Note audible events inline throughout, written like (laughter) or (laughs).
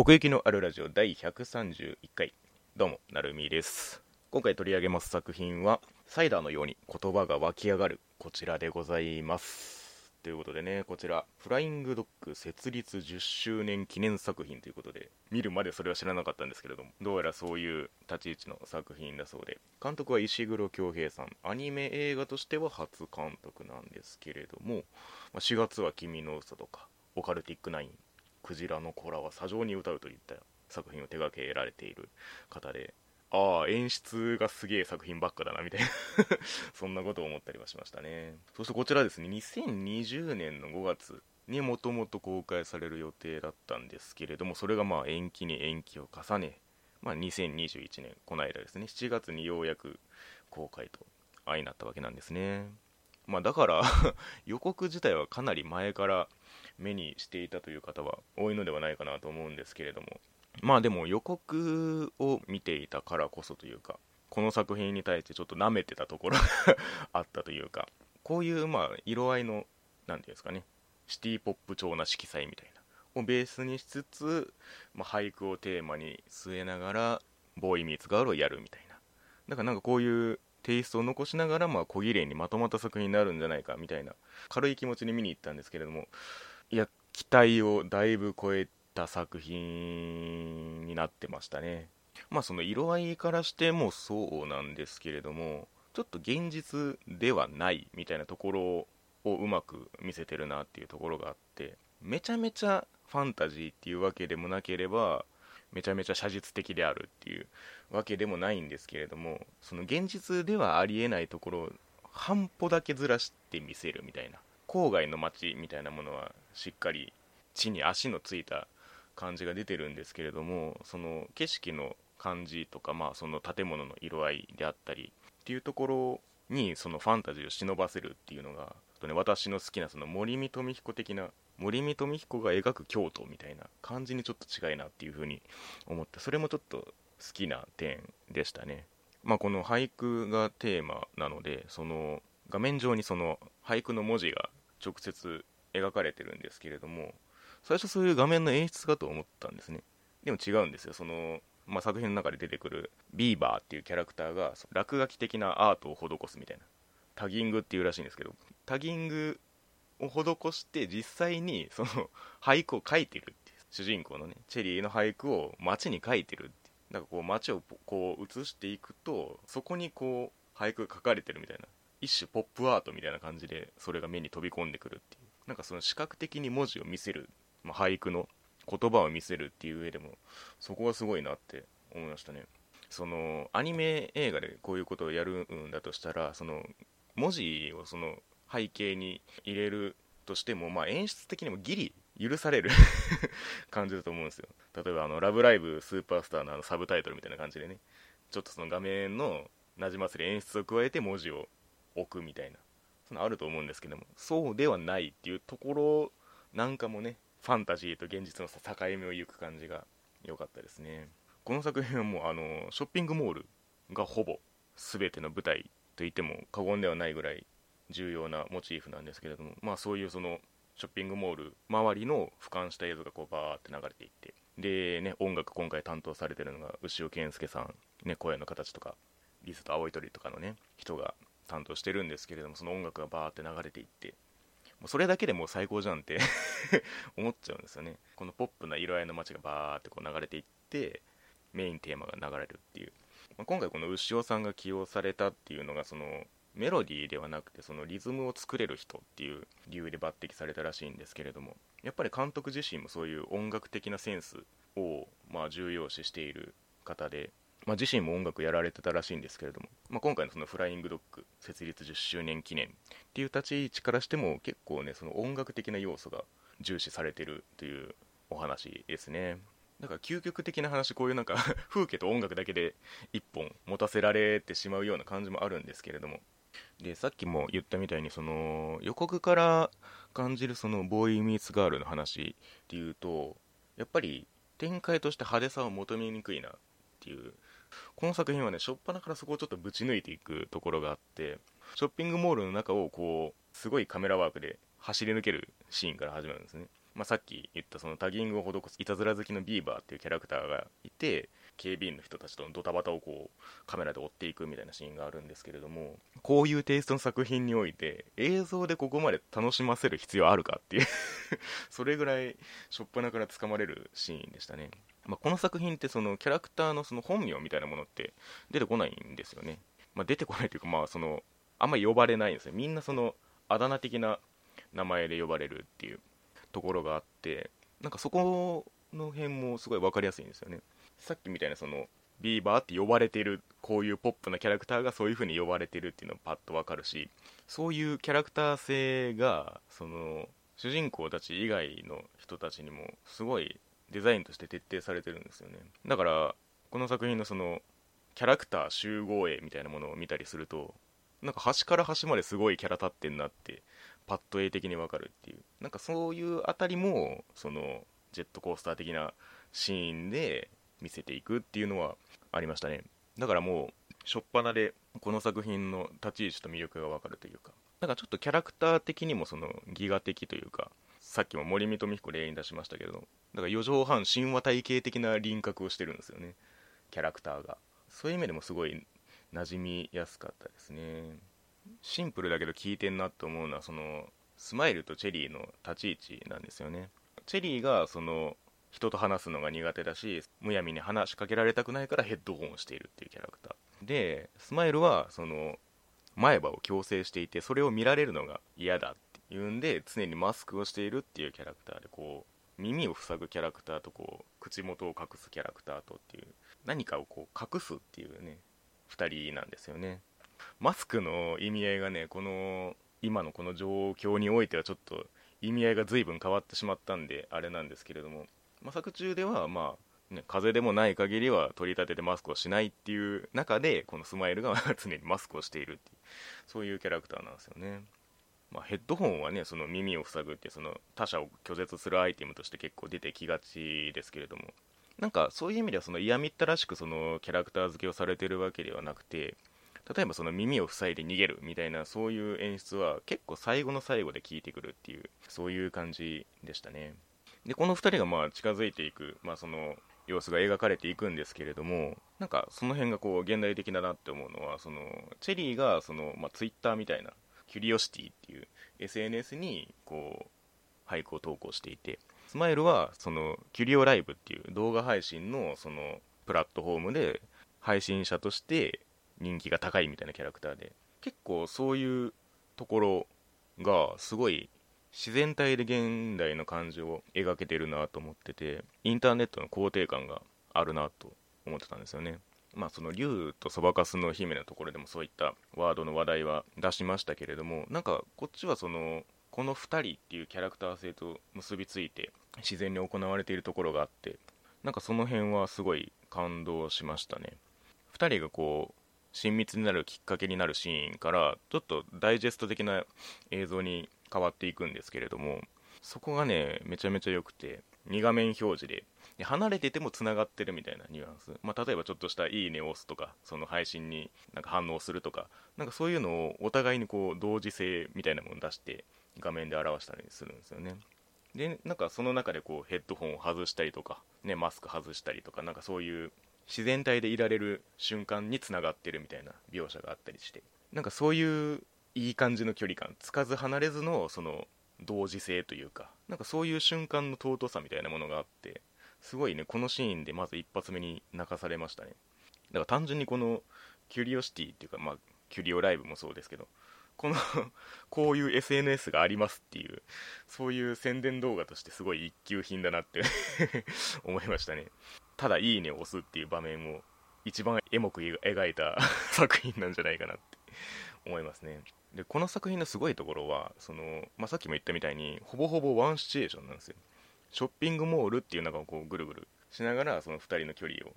奥行きのあるラジオ第131回。どうもなるみです。今回取り上げます作品はサイダーのように言葉が湧き上がるこちらでございます。ということでねこちらフライングドッグ設立10周年記念作品ということで見るまでそれは知らなかったんですけれどもどうやらそういう立ち位置の作品だそうで監督は石黒恭平さん。アニメ映画としては初監督なんですけれども4月は「君の嘘とか「オカルティックナイン」クジラの子らは砂上に歌うといった作品を手掛けられている方で、ああ、演出がすげえ作品ばっかだな、みたいな (laughs) そんなことを思ったりはしましたね。そしてこちらですね、2020年の5月にもともと公開される予定だったんですけれども、それがまあ延期に延期を重ね、まあ、2021年、この間ですね、7月にようやく公開と相なったわけなんですね。まあだから (laughs) 予告自体はかなり前から目にしていたという方は多いのではないかなと思うんですけれども。まあでも予告を見ていたからこそというかこの作品に対してちょっと舐めてたところが (laughs) あったというかこういうまあ色合いの何ていうんですかねシティポップ調な色彩みたいなをベースにしつつ、まあ、俳句をテーマに据えながらボーイミーツガールをやるみたいな。だからなんかこういうテイストを残しながらまあ小綺麗にまとまった作品になるんじゃないかみたいな軽い気持ちに見に行ったんですけれどもいや期待をだいぶ超えた作品になってましたね。まあその色合いからしてもそうなんですけれどもちょっと現実ではないみたいなところをうまく見せてるなっていうところがあってめちゃめちゃファンタジーっていうわけでもなければめちゃめちゃ写実的であるっていうわけでもないんですけれどもその現実ではありえないところを半歩だけずらして見せるみたいな。郊外の街みたいなものはしっかり地に足のついた感じが出てるんですけれどもその景色の感じとか、まあ、その建物の色合いであったりっていうところにそのファンタジーを忍ばせるっていうのが、私の好きなその森見富彦的な森見富彦が描く京都みたいな感じにちょっと近いなっていうふうに思ってそれもちょっと好きな点でしたね。まあ、この俳句がテーマなのでその画面上にその俳句の文字が直接描かれてるんですけれども最初そういう画面の演出かと思ったんですね。でも違うんですよ。その、まあ、作品の中で出てくるビーバーっていうキャラクターが落書き的なアートを施すみたいな。タギングっていうらしいんですけどタギングを施して実際にその俳句を書いてるっていう。主人公のねチェリーの俳句を街に書いてるってなんかこう街をこう映していくとそこにこう俳句が書かれてるみたいな。一種ポップアートみたいな感じでそれが目に飛び込んでくるっていうなんかその視覚的に文字を見せる、まあ、俳句の言葉を見せるっていう上でもそこがすごいなって思いましたね。そのアニメ映画でこういうことをやるんだとしたらその文字をその背景に入れるとしても、まあ、演出的にもギリ許される (laughs) 感じだと思うんですよ。例えばあの「ラブライブスーパースター」のあのサブタイトルみたいな感じでねちょっとその画面のなじませる演出を加えて文字を置くみたいな。そのあると思うんですけどもそうではないっていうところなんかもねファンタジーと現実の境目を行く感じが良かったですね。この作品はもうあのショッピングモールがほぼ全ての舞台と言っても過言ではないぐらい重要なモチーフなんですけれどもまあそういうそのショッピングモール周りの俯瞰した映像がこうバーって流れていってでね音楽今回担当されてるのが牛尾健介さん、ね、声の形とかリズと青い鳥とかのね人が担当してるんですけれどもその音楽がバーって流れていってもうそれだけでもう最高じゃんって (laughs) 思っちゃうんですよね。このポップな色合いの街がバーってこう流れていってメインテーマが流れるっていう、まあ、今回この牛尾さんが起用されたっていうのがそのメロディーではなくてそのリズムを作れる人っていう理由で抜擢されたらしいんですけれどもやっぱり監督自身もそういう音楽的なセンスをま重要視している方でまあ、自身も音楽やられてたらしいんですけれども、まあ、今回のそのフライングドッグ設立10周年記念っていう立ち位置からしても結構ねその音楽的な要素が重視されてるというお話ですね。だから究極的な話こういうなんか風景と音楽だけで一本持たせられてしまうような感じもあるんですけれども。でさっきも言ったみたいにその予告から感じるそのボーイ・ミーツ・ガールの話っていうとやっぱり展開として派手さを求めにくいなっていうこの作品はね初っ端からそこをちょっとぶち抜いていくところがあってショッピングモールの中をこうすごいカメラワークで走り抜けるシーンから始まるんですね。まあ、さっき言ったそのタギングを施すいたずら好きのビーバーっていうキャラクターがいて警備員の人たちとのドタバタをこうカメラで追っていくみたいなシーンがあるんですけれどもこういうテイストの作品において映像でここまで楽しませる必要あるかっていう (laughs) それぐらい初っ端からつかまれるシーンでしたね、まあ、この作品ってそのキャラクターのその本名みたいなものって出てこないんですよね、まあ、出てこないというかまあそのあんまり呼ばれないんですよ。みんなそのあだ名的な名前で呼ばれるっていうところがあってなんかそこの辺もすごい分かりやすいんですよね。さっきみたいなそのビーバーって呼ばれてるこういうポップなキャラクターがそういう風に呼ばれてるっていうのがパッと分かるしそういうキャラクター性がその主人公たち以外の人たちにもすごいデザインとして徹底されてるんですよね。だからこの作品のそのキャラクター集合絵みたいなものを見たりするとなんか端から端まですごいキャラ立ってんなってパッと絵的にわかるっていう。なんかそういうあたりもそのジェットコースター的なシーンで見せていくっていうのはありましたね。だからもう初っ端でこの作品の立ち位置と魅力がわかるというか。なんかちょっとキャラクター的にもそのギガ的というかさっきも森見富彦例に出しましたけどだから4畳半神話体系的な輪郭をしてるんですよね。キャラクターが。そういう意味でもすごい馴染みやすかったですね。シンプルだけど効いてんなって思うのはそのスマイルとチェリーの立ち位置なんですよね。チェリーがその人と話すのが苦手だしむやみに話しかけられたくないからヘッドホンをしているっていうキャラクター。でスマイルはその前歯を矯正していてそれを見られるのが嫌だっていうんで常にマスクをしているっていうキャラクターでこう耳を塞ぐキャラクターとこう口元を隠すキャラクターとっていう何かをこう隠すっていうね2人なんですよね。マスクの意味合いがねこの今のこの状況においてはちょっと意味合いが随分変わってしまったんであれなんですけれども、まあ、作中ではまあ、ね、風邪でもない限りは取り立ててマスクをしないっていう中でこのスマイルが (laughs) 常にマスクをしているっていうそういうキャラクターなんですよね、まあ、ヘッドホンはねその耳を塞ぐってその他者を拒絶するアイテムとして結構出てきがちですけれども。なんかそういう意味ではその嫌みったらしくそのキャラクター付けをされてるわけではなくて例えばその耳を塞いで逃げるみたいなそういう演出は結構最後の最後で効いてくるっていうそういう感じでしたね。でこの2人がまあ近づいていく、まあ、その様子が描かれていくんですけれどもなんかその辺がこう現代的だなって思うのはそのチェリーがその、まあ、ツイッターみたいなキュリオシティっていう SNS にこう俳句を投稿していてスマイルはそのキュリオライブっていう動画配信のそのプラットフォームで配信者として人気が高いみたいなキャラクターで結構そういうところがすごい自然体で現代の感じを描けてるなと思っててインターネットの肯定感があるなと思ってたんですよね。まあその竜とそばかすの姫のところでもそういったワードの話題は出しましたけれどもなんかこっちはそのこの2人っていうキャラクター性と結びついて自然に行われているところがあってなんかその辺はすごい感動しましたね。2人がこう親密になるきっかけになるシーンからちょっとダイジェスト的な映像に変わっていくんですけれどもそこがねめちゃめちゃ良くて2画面表示でで離れててもつながってるみたいなニュアンス、まあ、例えばちょっとした「いいね」を押すとかその配信になんか反応するとかなんかそういうのをお互いにこう同時性みたいなものを出して画面で表したりするんですよね。でなんかその中でこうヘッドホンを外したりとか、ね、マスク外したりとかなんかそういう自然体でいられる瞬間につながってるみたいな描写があったりしてなんかそういういい感じの距離感つかず離れずのその同時性というかなんかそういう瞬間の尊さみたいなものがあってすごいねこのシーンでまず一発目に泣かされましたね。だから単純にこのキュリオシティっていうかまあキュリオライブもそうですけどこの (laughs) こういう SNS がありますっていうそういう宣伝動画としてすごい一級品だなって (laughs) 思いましたね。ただ「いいね」を押すっていう場面を一番エモく描いた (laughs) 作品なんじゃないかなって思いますね。でこの作品のすごいところはその、まあ、さっきも言ったみたいにほぼほぼワンシチュエーションなんですよ。ショッピングモールっていうのがこうぐるぐるしながらその2人の距離を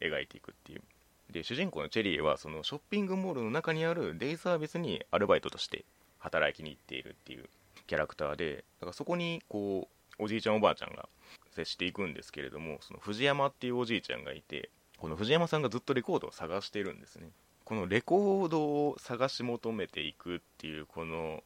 描いていくっていう。で主人公のチェリーはそのショッピングモールの中にあるデイサービスにアルバイトとして働きに行っているっていうキャラクターでだからそこにこうおじいちゃんおばあちゃんが接していくんですけれどもその藤山っていうおじいちゃんがいてこの藤山さんがずっとレコードを探しているんですね。このレコードを探し求めていくっていうこの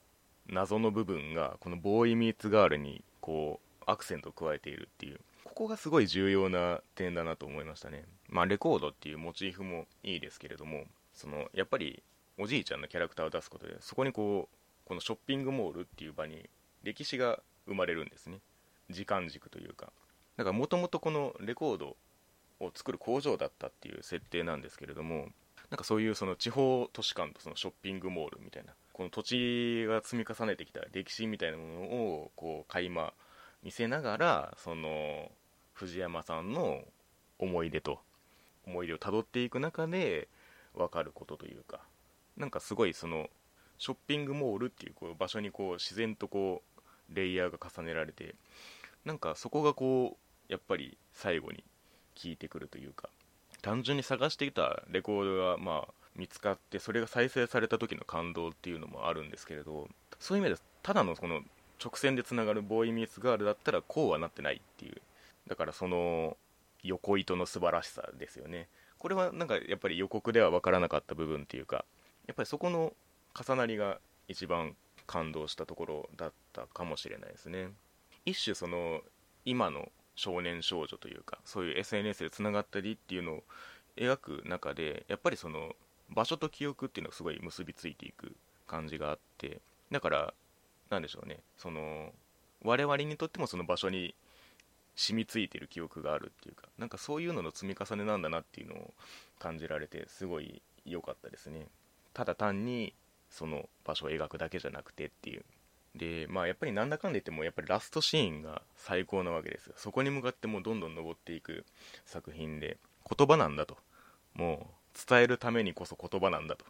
謎の部分がこのボーイミーツガールにこうアクセントを加えているっていう。ここがすごい重要な点だなと思いましたね。まあレコードっていうモチーフもいいですけれどもそのやっぱりおじいちゃんのキャラクターを出すことでそこにこうこのショッピングモールっていう場に歴史が生まれるんですね。時間軸というか。だからもともとこのレコードを作る工場だったっていう設定なんですけれどもなんかそういうその地方都市間とそのショッピングモールみたいなこの土地が積み重ねてきた歴史みたいなものをこう垣間見せながらその藤山さんの思い出と思い出をたどっていく中で分かることというかなんかすごいそのショッピングモールっていうこう場所にこう自然とこうレイヤーが重ねられてなんかそこがこうやっぱり最後に効いてくるというか単純に探していたレコードがまあ見つかってそれが再生された時の感動っていうのもあるんですけれどそういう意味でただのこの直線でつながるボーイ・ミーツ・ガールだったらこうはなってないっていう。だからその横糸の素晴らしさですよね。これはなんかやっぱり予告では分からなかった部分っていうかやっぱりそこの重なりが一番感動したところだったかもしれないですね。一種その今の少年少女というかそういう SNS でつながったりっていうのを描く中でやっぱりその場所と記憶っていうのがすごい結びついていく感じがあってだからなんでしょうね。その我々にとってもその場所に染みついてる記憶があるっていうかなんかそういうのの積み重ねなんだなっていうのを感じられてすごい良かったですね。ただ単にその場所を描くだけじゃなくてっていう。でまあやっぱりなんだかんだ言ってもやっぱりラストシーンが最高なわけですそこに向かってもうどんどん登っていく作品で言葉なんだと。もう伝えるためにこそ言葉なんだと。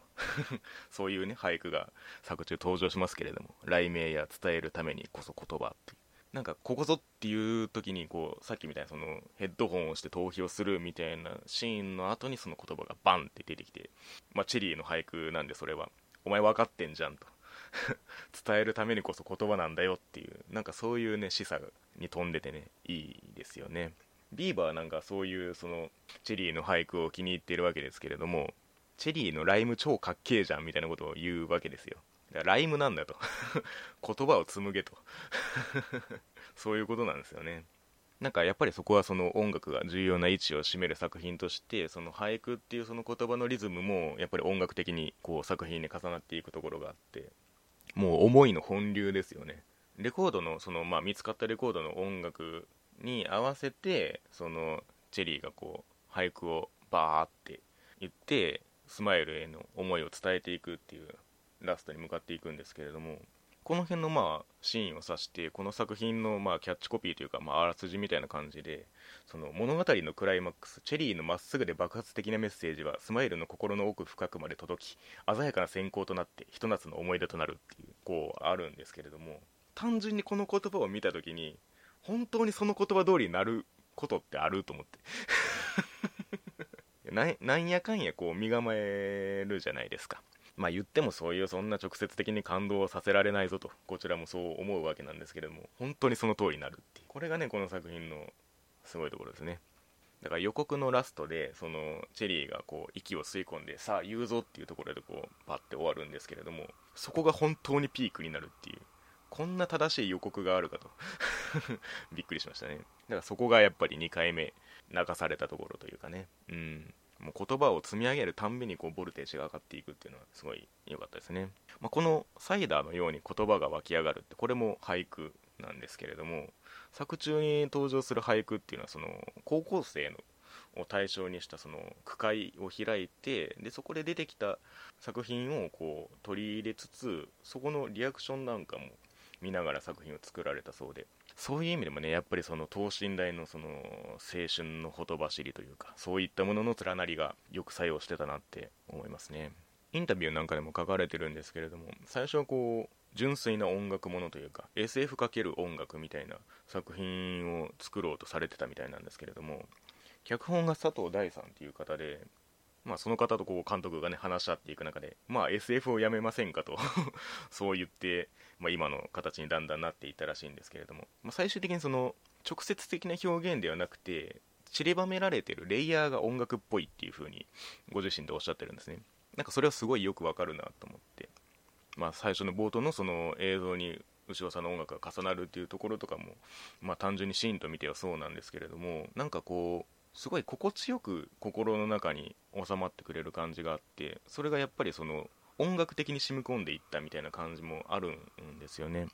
(laughs) そういうね俳句が作中登場しますけれども雷鳴や伝えるためにこそ言葉っていう。なんかここぞっていう時にこうさっきみたいなそのヘッドホンをして逃避をするみたいなシーンの後にその言葉がバンって出てきて、まあ、チェリーの俳句なんでそれはお前分かってんじゃんと。(laughs) 伝えるためにこそ言葉なんだよっていうなんかそういうね示唆に富んでてねいいですよね。ビーバーなんかそういうそのチェリーの俳句を気に入っているわけですけれどもチェリーのライム超かっけえじゃんみたいなことを言うわけですよ。ライムなんだと。(laughs) 言葉を紡げと。(laughs) そういうことなんですよね。なんかやっぱりそこはその音楽が重要な位置を占める作品としてその俳句っていうその言葉のリズムもやっぱり音楽的にこう作品に重なっていくところがあってもう思いの本流ですよね。レコードのその、まあ、見つかったレコードの音楽に合わせてそのチェリーがこう俳句をバーって言ってスマイルへの思いを伝えていくっていうラストに向かっていくんですけれどもこの辺のまあシーンを指してこの作品のまあキャッチコピーというかまああらすじみたいな感じでその物語のクライマックスチェリーのまっすぐで爆発的なメッセージはスマイルの心の奥深くまで届き鮮やかな閃光となってひと夏の思い出となるっていうこうあるんですけれども単純にこの言葉を見た時に本当にその言葉通りになることってあると思って。(laughs) なんやかんやこう身構えるじゃないですか。まあ言ってもそういうそんな直接的に感動をさせられないぞと。こちらもそう思うわけなんですけれども。本当にその通りになるっていう。これがねこの作品のすごいところですね。だから予告のラストでそのチェリーがこう息を吸い込んでさあ言うぞっていうところでこうパッて終わるんですけれどもそこが本当にピークになるっていう。こんな正しい予告があるかと。(laughs) びっくりしましたね。だからそこがやっぱり2回目泣かされたところというかね。うん。もう言葉を積み上げるたんびにこうボルテージが上がっていくっていうのはすごい良かったですね、まあ、このサイダーのように言葉が湧き上がるってこれも俳句なんですけれども作中に登場する俳句っていうのはその高校生のを対象にしたその句会を開いてでそこで出てきた作品をこう取り入れつつそこのリアクションなんかも見ながら作品を作られたそうでそういう意味でもねやっぱりその等身大のその青春のほとばしりというかそういったものの連なりがよく作用してたなって思いますね。インタビューなんかでも書かれてるんですけれども最初はこう純粋な音楽ものというか SF× 音楽みたいな作品を作ろうとされてたみたいなんですけれども脚本が佐藤大さんっていう方でまあ、その方とこう監督がね話し合っていく中で、まあ、SF をやめませんかと (laughs) そう言って、まあ、今の形にだんだんなっていったらしいんですけれども、まあ、最終的にその直接的な表現ではなくて散りばめられてるレイヤーが音楽っぽいっていう風にご自身でおっしゃってるんですね。なんかそれはすごいよくわかるなと思って、まあ、最初の冒頭のその映像に牛尾さんの音楽が重なるっていうところとかも、まあ、単純にシーンと見てはそうなんですけれどもなんかこうすごい心地よく心の中に収まってくれる感じがあってそれがやっぱりその音楽的に染み込んでいったみたいな感じもあるんですよね。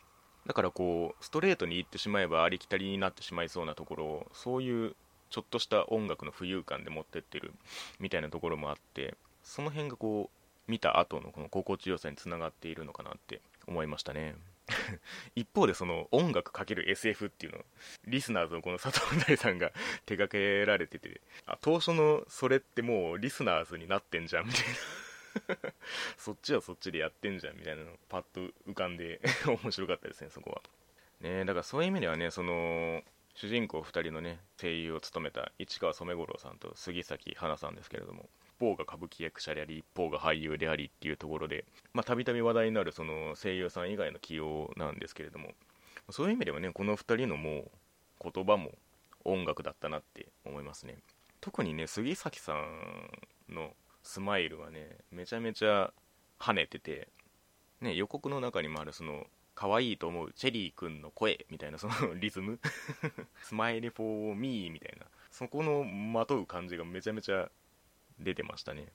だからこうストレートに言ってしまえばありきたりになってしまいそうなところをそういうちょっとした音楽の浮遊感で持ってってるみたいなところもあってその辺がこう見た後のこの心地よさにつながっているのかなって思いましたね。(laughs) 一方でその音楽かける SF っていうのリスナーズのこの佐藤大さんが手掛けられててあ当初のそれってもうリスナーズになってんじゃんみたいな。(laughs) そっちはそっちでやってんじゃんみたいなのパッと浮かんで (laughs) 面白かったですねそこは。ねだからそういう意味ではねその主人公2人のね声優を務めた市川染五郎さんと杉咲花さんですけれども一方が歌舞伎役者であり一方が俳優でありっていうところでたびたび話題になるその声優さん以外の起用なんですけれどもそういう意味ではねこの2人のもう言葉も音楽だったなって思いますね。特にね杉咲さんのスマイルはねめちゃめちゃ跳ねてて、ね、予告の中にもあるその可愛いと思うチェリーくんの声みたいなそのリズム。(laughs) スマイルフォーミーみたいな。そこのまとう感じがめちゃめちゃ出てましたね。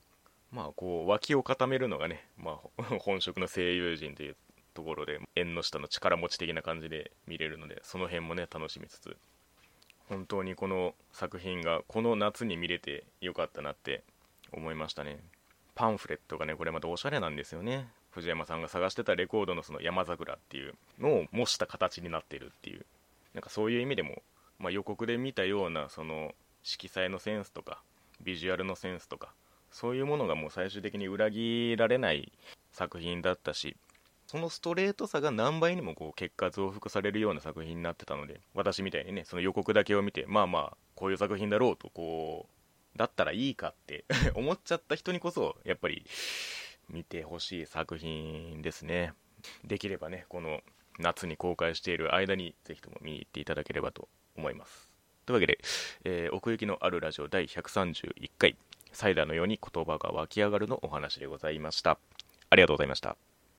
まあこう脇を固めるのがね、まあ、(laughs) 本職の声優陣というところで縁の下の力持ち的な感じで見れるのでその辺もね楽しみつつ。本当にこの作品がこの夏に見れてよかったなって思いましたね。パンフレットがねこれまたおしゃれなんですよね。藤山さんが探してたレコードのその山桜っていうのを模した形になってるっていう。なんかそういう意味でも、まあ、予告で見たようなその色彩のセンスとかビジュアルのセンスとかそういうものがもう最終的に裏切られない作品だったしそのストレートさが何倍にもこう結果増幅されるような作品になってたので私みたいにねその予告だけを見てまあまあこういう作品だろうとこうだったらいいかって (laughs) 思っちゃった人にこそやっぱり見てほしい作品ですね。できればねこの夏に公開している間にぜひとも見に行っていただければと思います。というわけで、えー、奥行きのあるラジオ第131回サイダーのように言葉が湧き上がるのお話でございました。ありがとうございました。